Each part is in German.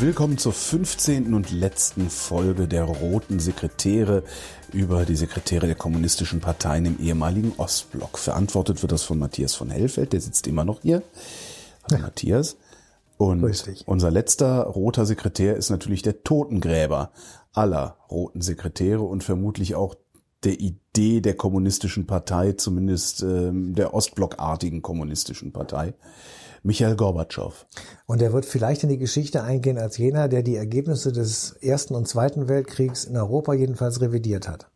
Willkommen zur 15. und letzten Folge der Roten Sekretäre über die Sekretäre der kommunistischen Parteien im ehemaligen Ostblock. Verantwortet wird das von Matthias von Hellfeld, der sitzt immer noch hier. Hallo Matthias. Und unser letzter roter Sekretär ist natürlich der Totengräber aller roten Sekretäre und vermutlich auch der Idee der kommunistischen Partei, zumindest ähm, der Ostblockartigen kommunistischen Partei. Michael Gorbatschow. Und er wird vielleicht in die Geschichte eingehen als jener, der die Ergebnisse des Ersten und Zweiten Weltkriegs in Europa jedenfalls revidiert hat.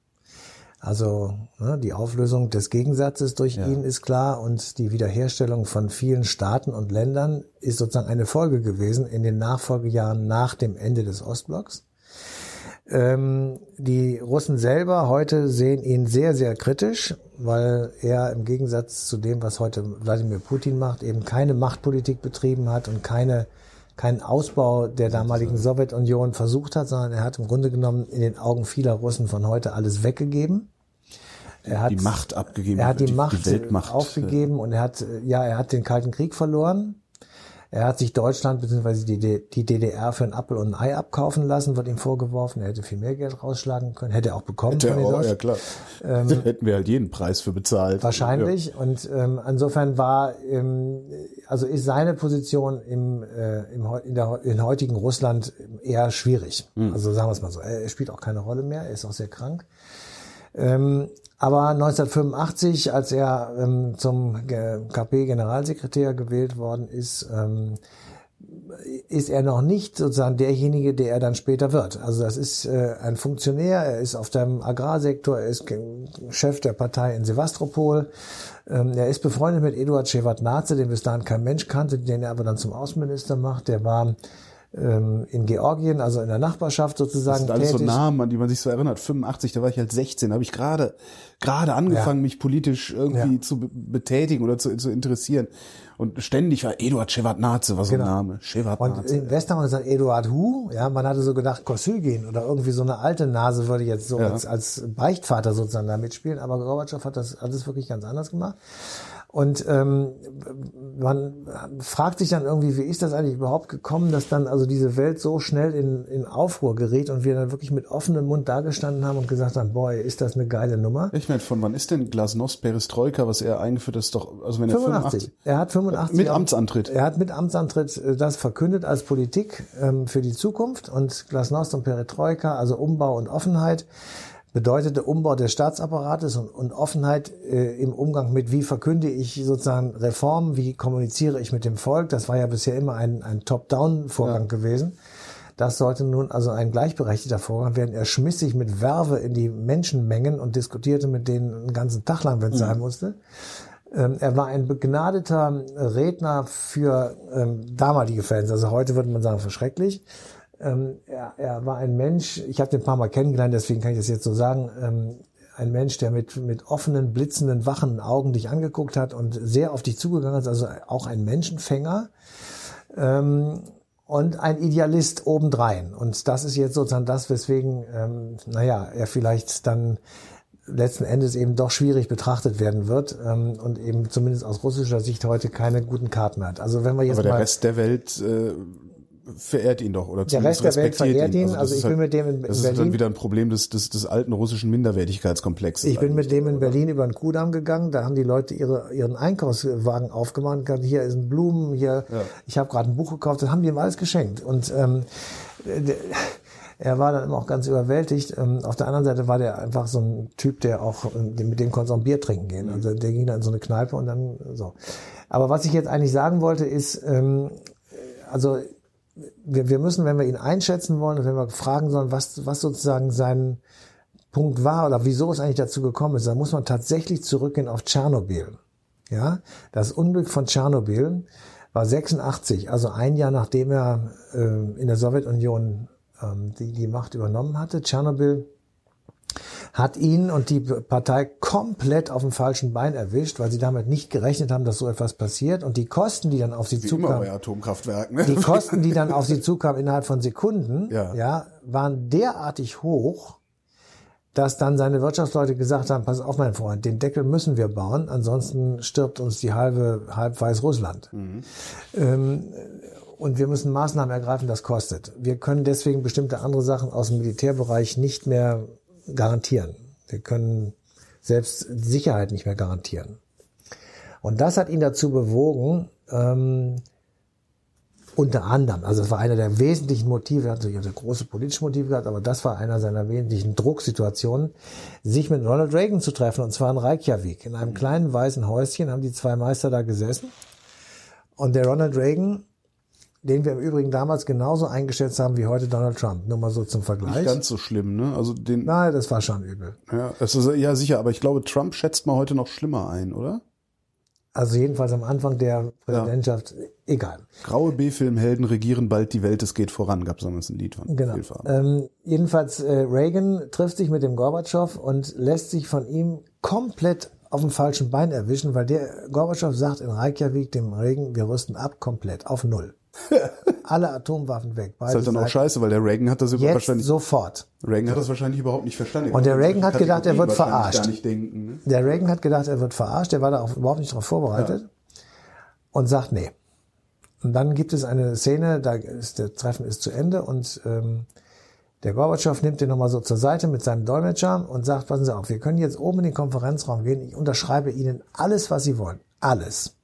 Also ne, die Auflösung des Gegensatzes durch ja. ihn ist klar und die Wiederherstellung von vielen Staaten und Ländern ist sozusagen eine Folge gewesen in den Nachfolgejahren nach dem Ende des Ostblocks. Ähm, die Russen selber heute sehen ihn sehr, sehr kritisch, weil er im Gegensatz zu dem, was heute Wladimir Putin macht, eben keine Machtpolitik betrieben hat und keine, keinen Ausbau der damaligen Sowjetunion versucht hat, sondern er hat im Grunde genommen in den Augen vieler Russen von heute alles weggegeben. Er hat die Macht abgegeben. Er hat die, die Macht die aufgegeben und er hat, ja, er hat den Kalten Krieg verloren. Er hat sich Deutschland bzw. Die, DDR für ein Apfel und ein Ei abkaufen lassen, wird ihm vorgeworfen. Er hätte viel mehr Geld rausschlagen können, hätte er auch bekommen. Hätte er auch, ja klar. Ähm, hätten wir halt jeden Preis für bezahlt. Wahrscheinlich. Ja. Und ähm, insofern war, ähm, also ist seine Position im, äh, im in, der, in heutigen Russland eher schwierig. Hm. Also sagen wir es mal so. Er spielt auch keine Rolle mehr. Er ist auch sehr krank. Ähm, aber 1985, als er ähm, zum KP-Generalsekretär gewählt worden ist, ähm, ist er noch nicht sozusagen derjenige, der er dann später wird. Also das ist äh, ein Funktionär, er ist auf dem Agrarsektor, er ist Chef der Partei in Sevastopol, ähm, er ist befreundet mit Eduard Shevardnadze, den bis dahin kein Mensch kannte, den er aber dann zum Außenminister macht. Der war ähm, in Georgien, also in der Nachbarschaft sozusagen. Das sind alles tätig. so Namen, an die man sich so erinnert. 85, da war ich halt 16, habe ich gerade gerade angefangen, ja. mich politisch irgendwie ja. zu betätigen oder zu, zu interessieren. Und ständig war Eduard Shevardnadze, war so genau. ein Name. Shevardnadze. Und in Westermann gesagt Eduard Hu, ja, man hatte so gedacht Kosygin oder irgendwie so eine alte Nase würde jetzt so ja. als, als Beichtvater sozusagen da mitspielen, aber Gorbatschow hat das alles wirklich ganz anders gemacht. Und ähm, man fragt sich dann irgendwie, wie ist das eigentlich überhaupt gekommen, dass dann also diese Welt so schnell in, in Aufruhr gerät und wir dann wirklich mit offenem Mund dagestanden haben und gesagt haben, boy, ist das eine geile Nummer. Ich meine, von wann ist denn Glasnost Perestroika, was er eingeführt ist, doch, also wenn er 85. 85 er hat 85 mit Amtsantritt. Er hat mit Amtsantritt äh, das verkündet als Politik ähm, für die Zukunft und Glasnost und Perestroika, also Umbau und Offenheit bedeutete Umbau des Staatsapparates und, und Offenheit äh, im Umgang mit, wie verkünde ich sozusagen Reformen, wie kommuniziere ich mit dem Volk. Das war ja bisher immer ein, ein Top-Down-Vorgang ja. gewesen. Das sollte nun also ein gleichberechtigter Vorgang werden. Er schmiss sich mit Werbe in die Menschenmengen und diskutierte mit denen einen ganzen Tag lang, wenn es mhm. sein musste. Ähm, er war ein begnadeter Redner für ähm, damalige Fans. Also heute würde man sagen, verschrecklich. Ähm, er, er war ein Mensch, ich habe den ein paar Mal kennengelernt, deswegen kann ich das jetzt so sagen, ähm, ein Mensch, der mit, mit offenen, blitzenden, wachen Augen dich angeguckt hat und sehr auf dich zugegangen ist, also auch ein Menschenfänger ähm, und ein Idealist obendrein. Und das ist jetzt sozusagen das, weswegen, ähm, naja, er vielleicht dann letzten Endes eben doch schwierig betrachtet werden wird ähm, und eben zumindest aus russischer Sicht heute keine guten Karten hat. Also wenn wir jetzt Aber der mal Rest der Welt äh, verehrt ihn doch oder der Rest der Welt verehrt ihn. ihn. Also, also ich bin halt, mit dem in das Berlin. Das ist dann wieder ein Problem des, des, des alten russischen Minderwertigkeitskomplexes. Ich bin mit dem in Berlin über den Kudamm gegangen. Da haben die Leute ihre, ihren Einkaufswagen aufgemacht. Hier sind Blumen, hier. Ja. Ich habe gerade ein Buch gekauft. Das haben die ihm alles geschenkt. Und ähm, er war dann immer auch ganz überwältigt. Ähm, auf der anderen Seite war der einfach so ein Typ, der auch, äh, mit dem konnte auch ein Bier trinken gehen. Also der ging dann in so eine Kneipe und dann so. Aber was ich jetzt eigentlich sagen wollte, ist, ähm, also wir, wir müssen, wenn wir ihn einschätzen wollen wenn wir fragen sollen, was, was sozusagen sein Punkt war oder wieso es eigentlich dazu gekommen ist, dann muss man tatsächlich zurückgehen auf Tschernobyl. Ja, das Unglück von Tschernobyl war 86, also ein Jahr nachdem er äh, in der Sowjetunion ähm, die, die Macht übernommen hatte. Tschernobyl hat ihn und die Partei komplett auf dem falschen Bein erwischt, weil sie damit nicht gerechnet haben, dass so etwas passiert. Und die Kosten, die dann auf sie Wie zukamen. Ne? die Kosten, die dann auf sie zukamen innerhalb von Sekunden, Ja. ja. waren derartig hoch, dass dann seine Wirtschaftsleute gesagt haben, pass auf, mein Freund, den Deckel müssen wir bauen, ansonsten stirbt uns die halbe, halb weiß Russland. Ähm, und wir müssen Maßnahmen ergreifen, das kostet. Wir können deswegen bestimmte andere Sachen aus dem Militärbereich nicht mehr garantieren. Wir können selbst Sicherheit nicht mehr garantieren. Und das hat ihn dazu bewogen, ähm, unter anderem, also das war einer der wesentlichen Motive, er hat natürlich auch große politische Motive gehabt, aber das war einer seiner wesentlichen Drucksituationen, sich mit Ronald Reagan zu treffen, und zwar in Reykjavik. In einem kleinen weißen Häuschen haben die zwei Meister da gesessen. Und der Ronald Reagan, den wir im Übrigen damals genauso eingeschätzt haben wie heute Donald Trump, nur mal so zum Vergleich. Nicht ganz so schlimm, ne? Also den, Nein, das war schon übel. ja, es ist, ja sicher, aber ich glaube, Trump schätzt man heute noch schlimmer ein, oder? Also jedenfalls am Anfang der Präsidentschaft, egal. Graue B-Filmhelden regieren bald die Welt, es geht voran, gab es damals ein Lied von Genau. Ähm, jedenfalls äh, Reagan trifft sich mit dem Gorbatschow und lässt sich von ihm komplett auf dem falschen Bein erwischen, weil der Gorbatschow sagt in Reykjavik dem Reagan, wir rüsten ab komplett auf null. Alle Atomwaffen weg. ist Beide halt dann auch scheiße, weil der Reagan hat das Jetzt wahrscheinlich, sofort. Reagan hat das wahrscheinlich überhaupt nicht verstanden. Und der Kann Reagan hat gedacht, er wird verarscht. Denken, ne? Der Reagan hat gedacht, er wird verarscht, der war da auch überhaupt nicht darauf vorbereitet und sagt, nee. Und dann gibt es eine Szene, da ist der Treffen ist zu Ende und ähm, der Gorbatschow nimmt den nochmal so zur Seite mit seinem Dolmetscher und sagt, passen Sie auf, wir können jetzt oben in den Konferenzraum gehen, ich unterschreibe Ihnen alles, was Sie wollen. Alles.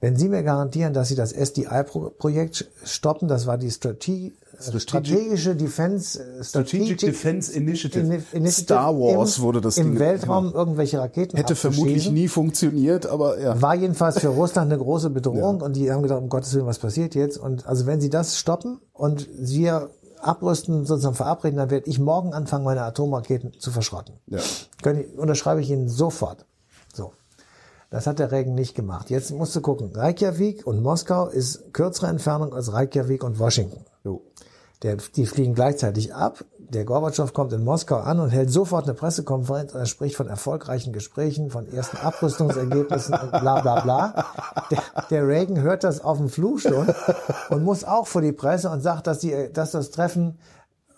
Wenn Sie mir garantieren, dass Sie das SDI-Projekt stoppen, das war die Strate strategische Defense, äh, Strategic Defense Initiative. Ini- Initiative Star Wars im, wurde das im Ding- Weltraum irgendwelche Raketen Hätte vermutlich nie funktioniert, aber ja. War jedenfalls für Russland eine große Bedrohung und die haben gedacht, um Gottes Willen, was passiert jetzt? Und also wenn sie das stoppen und wir abrüsten, sozusagen verabreden, dann werde ich morgen anfangen, meine Atomraketen zu verschrotten. Ja. Können, unterschreibe ich Ihnen sofort. Das hat der Regen nicht gemacht. Jetzt musst du gucken. Reykjavik und Moskau ist kürzere Entfernung als Reykjavik und Washington. Jo. Der, die fliegen gleichzeitig ab. Der Gorbatschow kommt in Moskau an und hält sofort eine Pressekonferenz und er spricht von erfolgreichen Gesprächen, von ersten Abrüstungsergebnissen und bla bla bla. Der, der Reagan hört das auf dem Flur schon und muss auch vor die Presse und sagt, dass, die, dass das Treffen,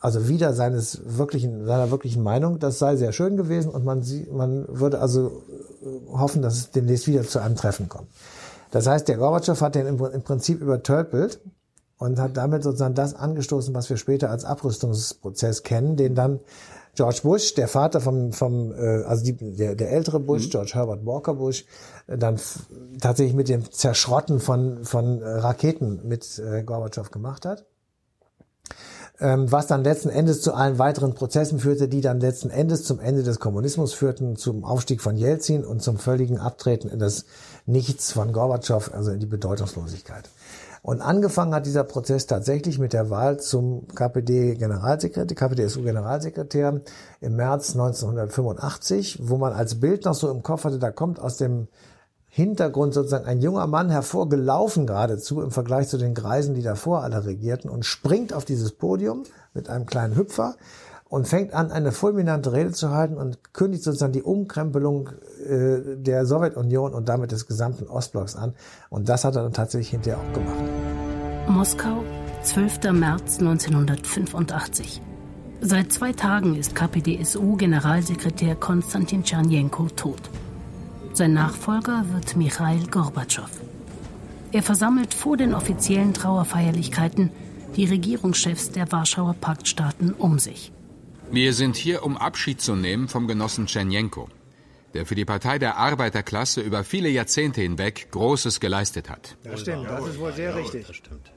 also wieder seines wirklichen, seiner wirklichen Meinung, das sei sehr schön gewesen und man, sie, man würde also äh, hoffen, dass es demnächst wieder zu einem Treffen kommt. Das heißt, der Gorbatschow hat den im, Prinzip übertölpelt und hat damit sozusagen das angestoßen, was wir später als Abrüstungsprozess kennen, den dann George Bush, der Vater vom, vom äh, also die, der, der ältere Bush, George Herbert Walker Bush, äh, dann tatsächlich mit dem Zerschrotten von, von äh, Raketen mit äh, Gorbatschow gemacht hat. Ähm, was dann letzten Endes zu allen weiteren Prozessen führte, die dann letzten Endes zum Ende des Kommunismus führten, zum Aufstieg von Jelzin und zum völligen Abtreten in das Nichts von Gorbatschow, also in die Bedeutungslosigkeit. Und angefangen hat dieser Prozess tatsächlich mit der Wahl zum KPD-Generalsekretär, KPDSU-Generalsekretär im März 1985, wo man als Bild noch so im Kopf hatte, da kommt aus dem Hintergrund sozusagen ein junger Mann hervorgelaufen geradezu im Vergleich zu den Greisen, die davor alle regierten und springt auf dieses Podium mit einem kleinen Hüpfer und fängt an, eine fulminante Rede zu halten und kündigt sozusagen die Umkrempelung äh, der Sowjetunion und damit des gesamten Ostblocks an. Und das hat er dann tatsächlich hinterher auch gemacht. Moskau, 12. März 1985. Seit zwei Tagen ist KPDSU-Generalsekretär Konstantin Tschernjenko tot. Sein Nachfolger wird Michail Gorbatschow. Er versammelt vor den offiziellen Trauerfeierlichkeiten die Regierungschefs der Warschauer Paktstaaten um sich. Wir sind hier, um Abschied zu nehmen vom Genossen Tschernjenko, der für die Partei der Arbeiterklasse über viele Jahrzehnte hinweg Großes geleistet hat. Das stimmt, das ist wohl sehr richtig.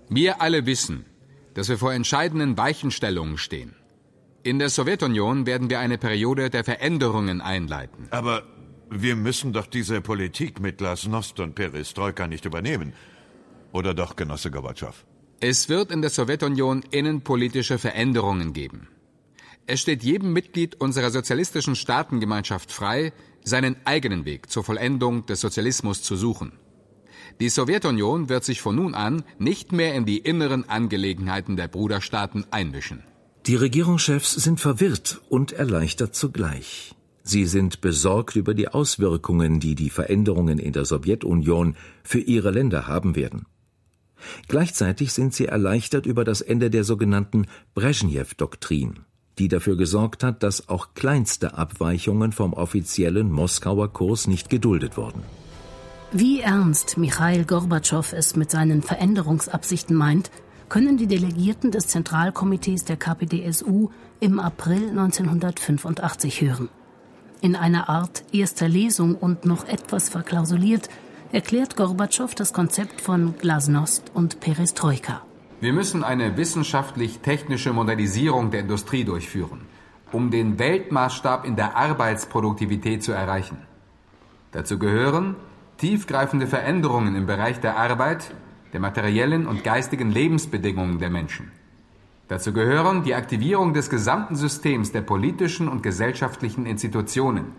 Wir alle wissen, dass wir vor entscheidenden Weichenstellungen stehen. In der Sowjetunion werden wir eine Periode der Veränderungen einleiten. Aber wir müssen doch diese Politik mit Glasnost und Perestroika nicht übernehmen. Oder doch, Genosse Gorbatschow? Es wird in der Sowjetunion innenpolitische Veränderungen geben. Es steht jedem Mitglied unserer sozialistischen Staatengemeinschaft frei, seinen eigenen Weg zur Vollendung des Sozialismus zu suchen. Die Sowjetunion wird sich von nun an nicht mehr in die inneren Angelegenheiten der Bruderstaaten einmischen. Die Regierungschefs sind verwirrt und erleichtert zugleich. Sie sind besorgt über die Auswirkungen, die die Veränderungen in der Sowjetunion für ihre Länder haben werden. Gleichzeitig sind sie erleichtert über das Ende der sogenannten Brezhnev-Doktrin, die dafür gesorgt hat, dass auch kleinste Abweichungen vom offiziellen Moskauer Kurs nicht geduldet wurden. Wie ernst Michail Gorbatschow es mit seinen Veränderungsabsichten meint, können die Delegierten des Zentralkomitees der KPDSU im April 1985 hören. In einer Art erster Lesung und noch etwas verklausuliert erklärt Gorbatschow das Konzept von Glasnost und Perestroika. Wir müssen eine wissenschaftlich-technische Modernisierung der Industrie durchführen, um den Weltmaßstab in der Arbeitsproduktivität zu erreichen. Dazu gehören tiefgreifende Veränderungen im Bereich der Arbeit, der materiellen und geistigen Lebensbedingungen der Menschen. Dazu gehören die Aktivierung des gesamten Systems der politischen und gesellschaftlichen Institutionen,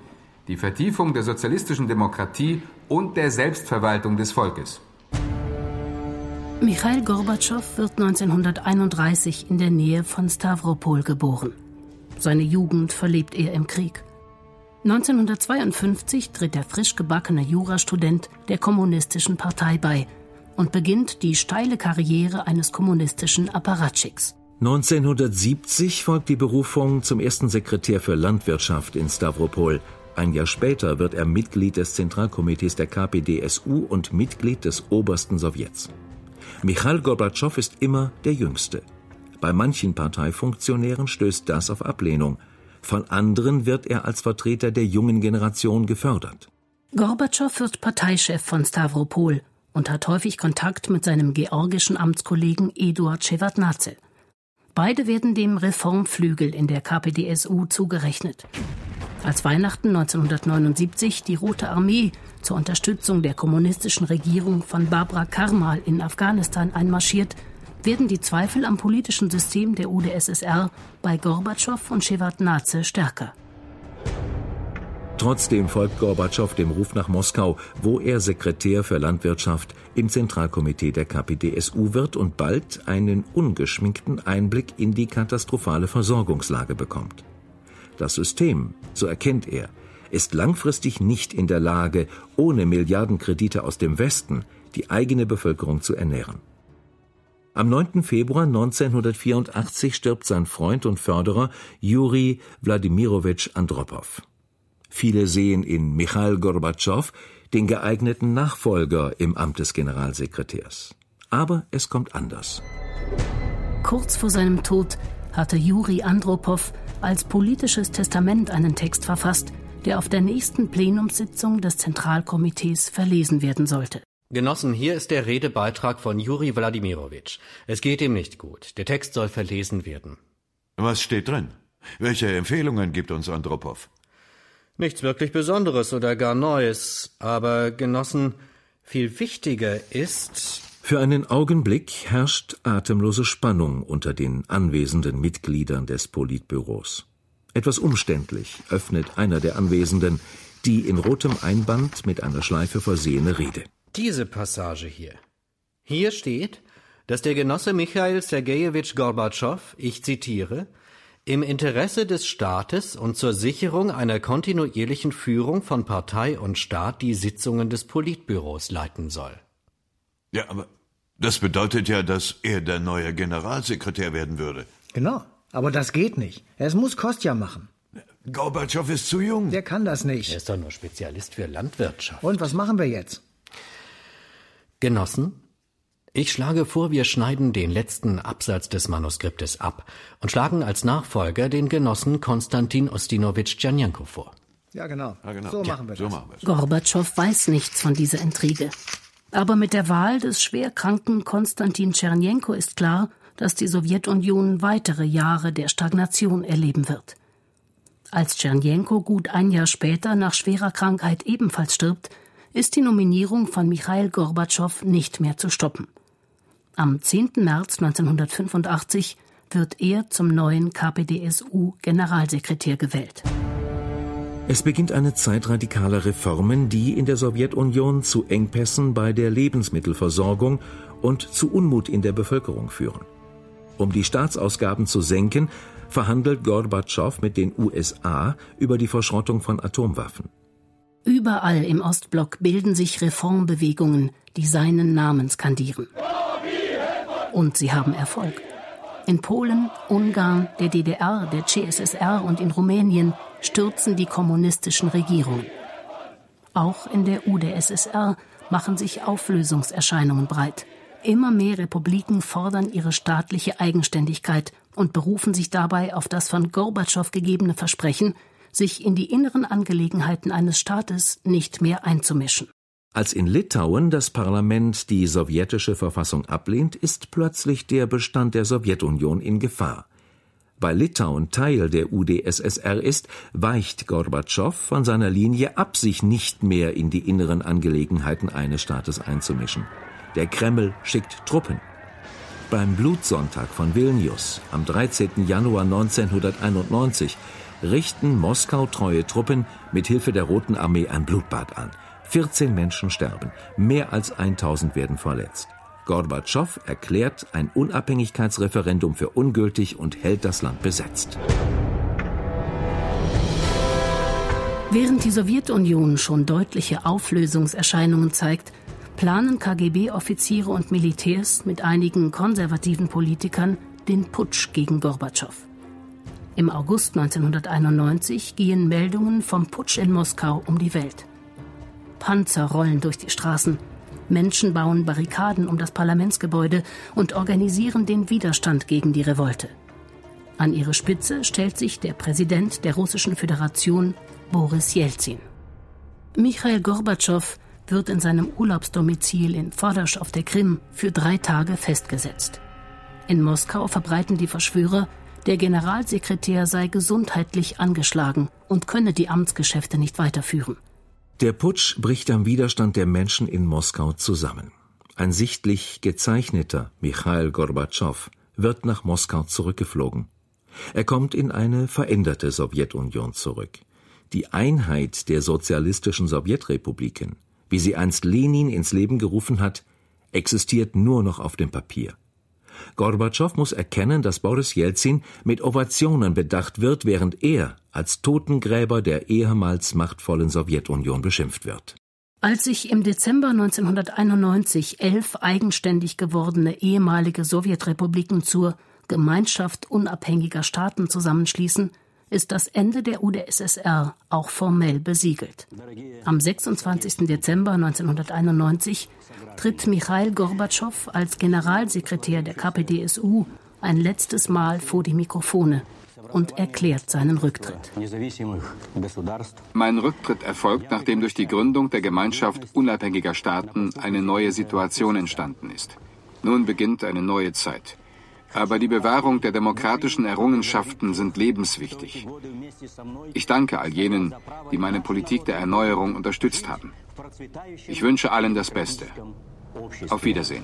die Vertiefung der sozialistischen Demokratie und der Selbstverwaltung des Volkes. Michail Gorbatschow wird 1931 in der Nähe von Stavropol geboren. Seine Jugend verlebt er im Krieg. 1952 tritt der frisch gebackene Jurastudent der Kommunistischen Partei bei und beginnt die steile Karriere eines kommunistischen Apparatschicks. 1970 folgt die Berufung zum ersten Sekretär für Landwirtschaft in Stavropol. Ein Jahr später wird er Mitglied des Zentralkomitees der KPDSU und Mitglied des obersten Sowjets. Michail Gorbatschow ist immer der Jüngste. Bei manchen Parteifunktionären stößt das auf Ablehnung. Von anderen wird er als Vertreter der jungen Generation gefördert. Gorbatschow wird Parteichef von Stavropol und hat häufig Kontakt mit seinem georgischen Amtskollegen Eduard Shevardnadze. Beide werden dem Reformflügel in der KPDSU zugerechnet. Als Weihnachten 1979 die Rote Armee zur Unterstützung der kommunistischen Regierung von Barbara Karmal in Afghanistan einmarschiert, werden die Zweifel am politischen System der UdSSR bei Gorbatschow und Shevardnadze stärker. Trotzdem folgt Gorbatschow dem Ruf nach Moskau, wo er Sekretär für Landwirtschaft im Zentralkomitee der KPDSU wird und bald einen ungeschminkten Einblick in die katastrophale Versorgungslage bekommt. Das System, so erkennt er, ist langfristig nicht in der Lage, ohne Milliardenkredite aus dem Westen die eigene Bevölkerung zu ernähren. Am 9. Februar 1984 stirbt sein Freund und Förderer Juri Wladimirowitsch Andropow. Viele sehen in Michail Gorbatschow den geeigneten Nachfolger im Amt des Generalsekretärs. Aber es kommt anders. Kurz vor seinem Tod hatte Juri Andropow als politisches Testament einen Text verfasst, der auf der nächsten Plenumssitzung des Zentralkomitees verlesen werden sollte. Genossen, hier ist der Redebeitrag von Juri Wladimirowitsch. Es geht ihm nicht gut. Der Text soll verlesen werden. Was steht drin? Welche Empfehlungen gibt uns Andropow? Nichts wirklich Besonderes oder gar Neues, aber Genossen, viel wichtiger ist. Für einen Augenblick herrscht atemlose Spannung unter den anwesenden Mitgliedern des Politbüros. Etwas umständlich öffnet einer der Anwesenden die in rotem Einband mit einer Schleife versehene Rede. Diese Passage hier. Hier steht, dass der Genosse Michail Sergejewitsch Gorbatschow, ich zitiere, im Interesse des Staates und zur Sicherung einer kontinuierlichen Führung von Partei und Staat die Sitzungen des Politbüros leiten soll. Ja, aber das bedeutet ja, dass er der neue Generalsekretär werden würde. Genau, aber das geht nicht. Es muss Kostja machen. Gorbatschow ist zu jung. Der kann das nicht. Er ist doch nur Spezialist für Landwirtschaft. Und was machen wir jetzt? Genossen, ich schlage vor, wir schneiden den letzten Absatz des Manuskriptes ab und schlagen als Nachfolger den Genossen Konstantin Ostinowitsch Djanjenko vor. Ja, genau. Ja, genau. So machen wir so das. machen wir's. Gorbatschow weiß nichts von dieser Intrige. Aber mit der Wahl des schwerkranken Konstantin Tschernjenko ist klar, dass die Sowjetunion weitere Jahre der Stagnation erleben wird. Als Tschernjenko gut ein Jahr später nach schwerer Krankheit ebenfalls stirbt, ist die Nominierung von Michail Gorbatschow nicht mehr zu stoppen. Am 10. März 1985 wird er zum neuen KPDSU-Generalsekretär gewählt. Es beginnt eine Zeit radikaler Reformen, die in der Sowjetunion zu Engpässen bei der Lebensmittelversorgung und zu Unmut in der Bevölkerung führen. Um die Staatsausgaben zu senken, verhandelt Gorbatschow mit den USA über die Verschrottung von Atomwaffen. Überall im Ostblock bilden sich Reformbewegungen, die seinen Namen skandieren. Und sie haben Erfolg. In Polen, Ungarn, der DDR, der CSSR und in Rumänien stürzen die kommunistischen Regierungen. Auch in der UdSSR machen sich Auflösungserscheinungen breit. Immer mehr Republiken fordern ihre staatliche Eigenständigkeit und berufen sich dabei auf das von Gorbatschow gegebene Versprechen, sich in die inneren Angelegenheiten eines Staates nicht mehr einzumischen. Als in Litauen das Parlament die sowjetische Verfassung ablehnt, ist plötzlich der Bestand der Sowjetunion in Gefahr. Weil Litauen Teil der UdSSR ist, weicht Gorbatschow von seiner Linie ab, sich nicht mehr in die inneren Angelegenheiten eines Staates einzumischen. Der Kreml schickt Truppen. Beim Blutsonntag von Vilnius am 13. Januar 1991 richten Moskau treue Truppen mit Hilfe der Roten Armee ein Blutbad an. 14 Menschen sterben, mehr als 1000 werden verletzt. Gorbatschow erklärt ein Unabhängigkeitsreferendum für ungültig und hält das Land besetzt. Während die Sowjetunion schon deutliche Auflösungserscheinungen zeigt, planen KGB-Offiziere und Militärs mit einigen konservativen Politikern den Putsch gegen Gorbatschow. Im August 1991 gehen Meldungen vom Putsch in Moskau um die Welt. Panzer rollen durch die Straßen, Menschen bauen Barrikaden um das Parlamentsgebäude und organisieren den Widerstand gegen die Revolte. An ihre Spitze stellt sich der Präsident der Russischen Föderation, Boris Jelzin. Michail Gorbatschow wird in seinem Urlaubsdomizil in Fordasch auf der Krim für drei Tage festgesetzt. In Moskau verbreiten die Verschwörer, der Generalsekretär sei gesundheitlich angeschlagen und könne die Amtsgeschäfte nicht weiterführen. Der Putsch bricht am Widerstand der Menschen in Moskau zusammen. Ein sichtlich gezeichneter Michail Gorbatschow wird nach Moskau zurückgeflogen. Er kommt in eine veränderte Sowjetunion zurück. Die Einheit der sozialistischen Sowjetrepubliken, wie sie einst Lenin ins Leben gerufen hat, existiert nur noch auf dem Papier. Gorbatschow muss erkennen, dass Boris Jelzin mit Ovationen bedacht wird, während er als Totengräber der ehemals machtvollen Sowjetunion beschimpft wird. Als sich im Dezember 1991 elf eigenständig gewordene ehemalige Sowjetrepubliken zur Gemeinschaft unabhängiger Staaten zusammenschließen, ist das Ende der UdSSR auch formell besiegelt. Am 26. Dezember 1991 tritt Michail Gorbatschow als Generalsekretär der KPDSU ein letztes Mal vor die Mikrofone und erklärt seinen Rücktritt. Mein Rücktritt erfolgt, nachdem durch die Gründung der Gemeinschaft unabhängiger Staaten eine neue Situation entstanden ist. Nun beginnt eine neue Zeit. Aber die Bewahrung der demokratischen Errungenschaften sind lebenswichtig. Ich danke all jenen, die meine Politik der Erneuerung unterstützt haben. Ich wünsche allen das Beste. Auf Wiedersehen.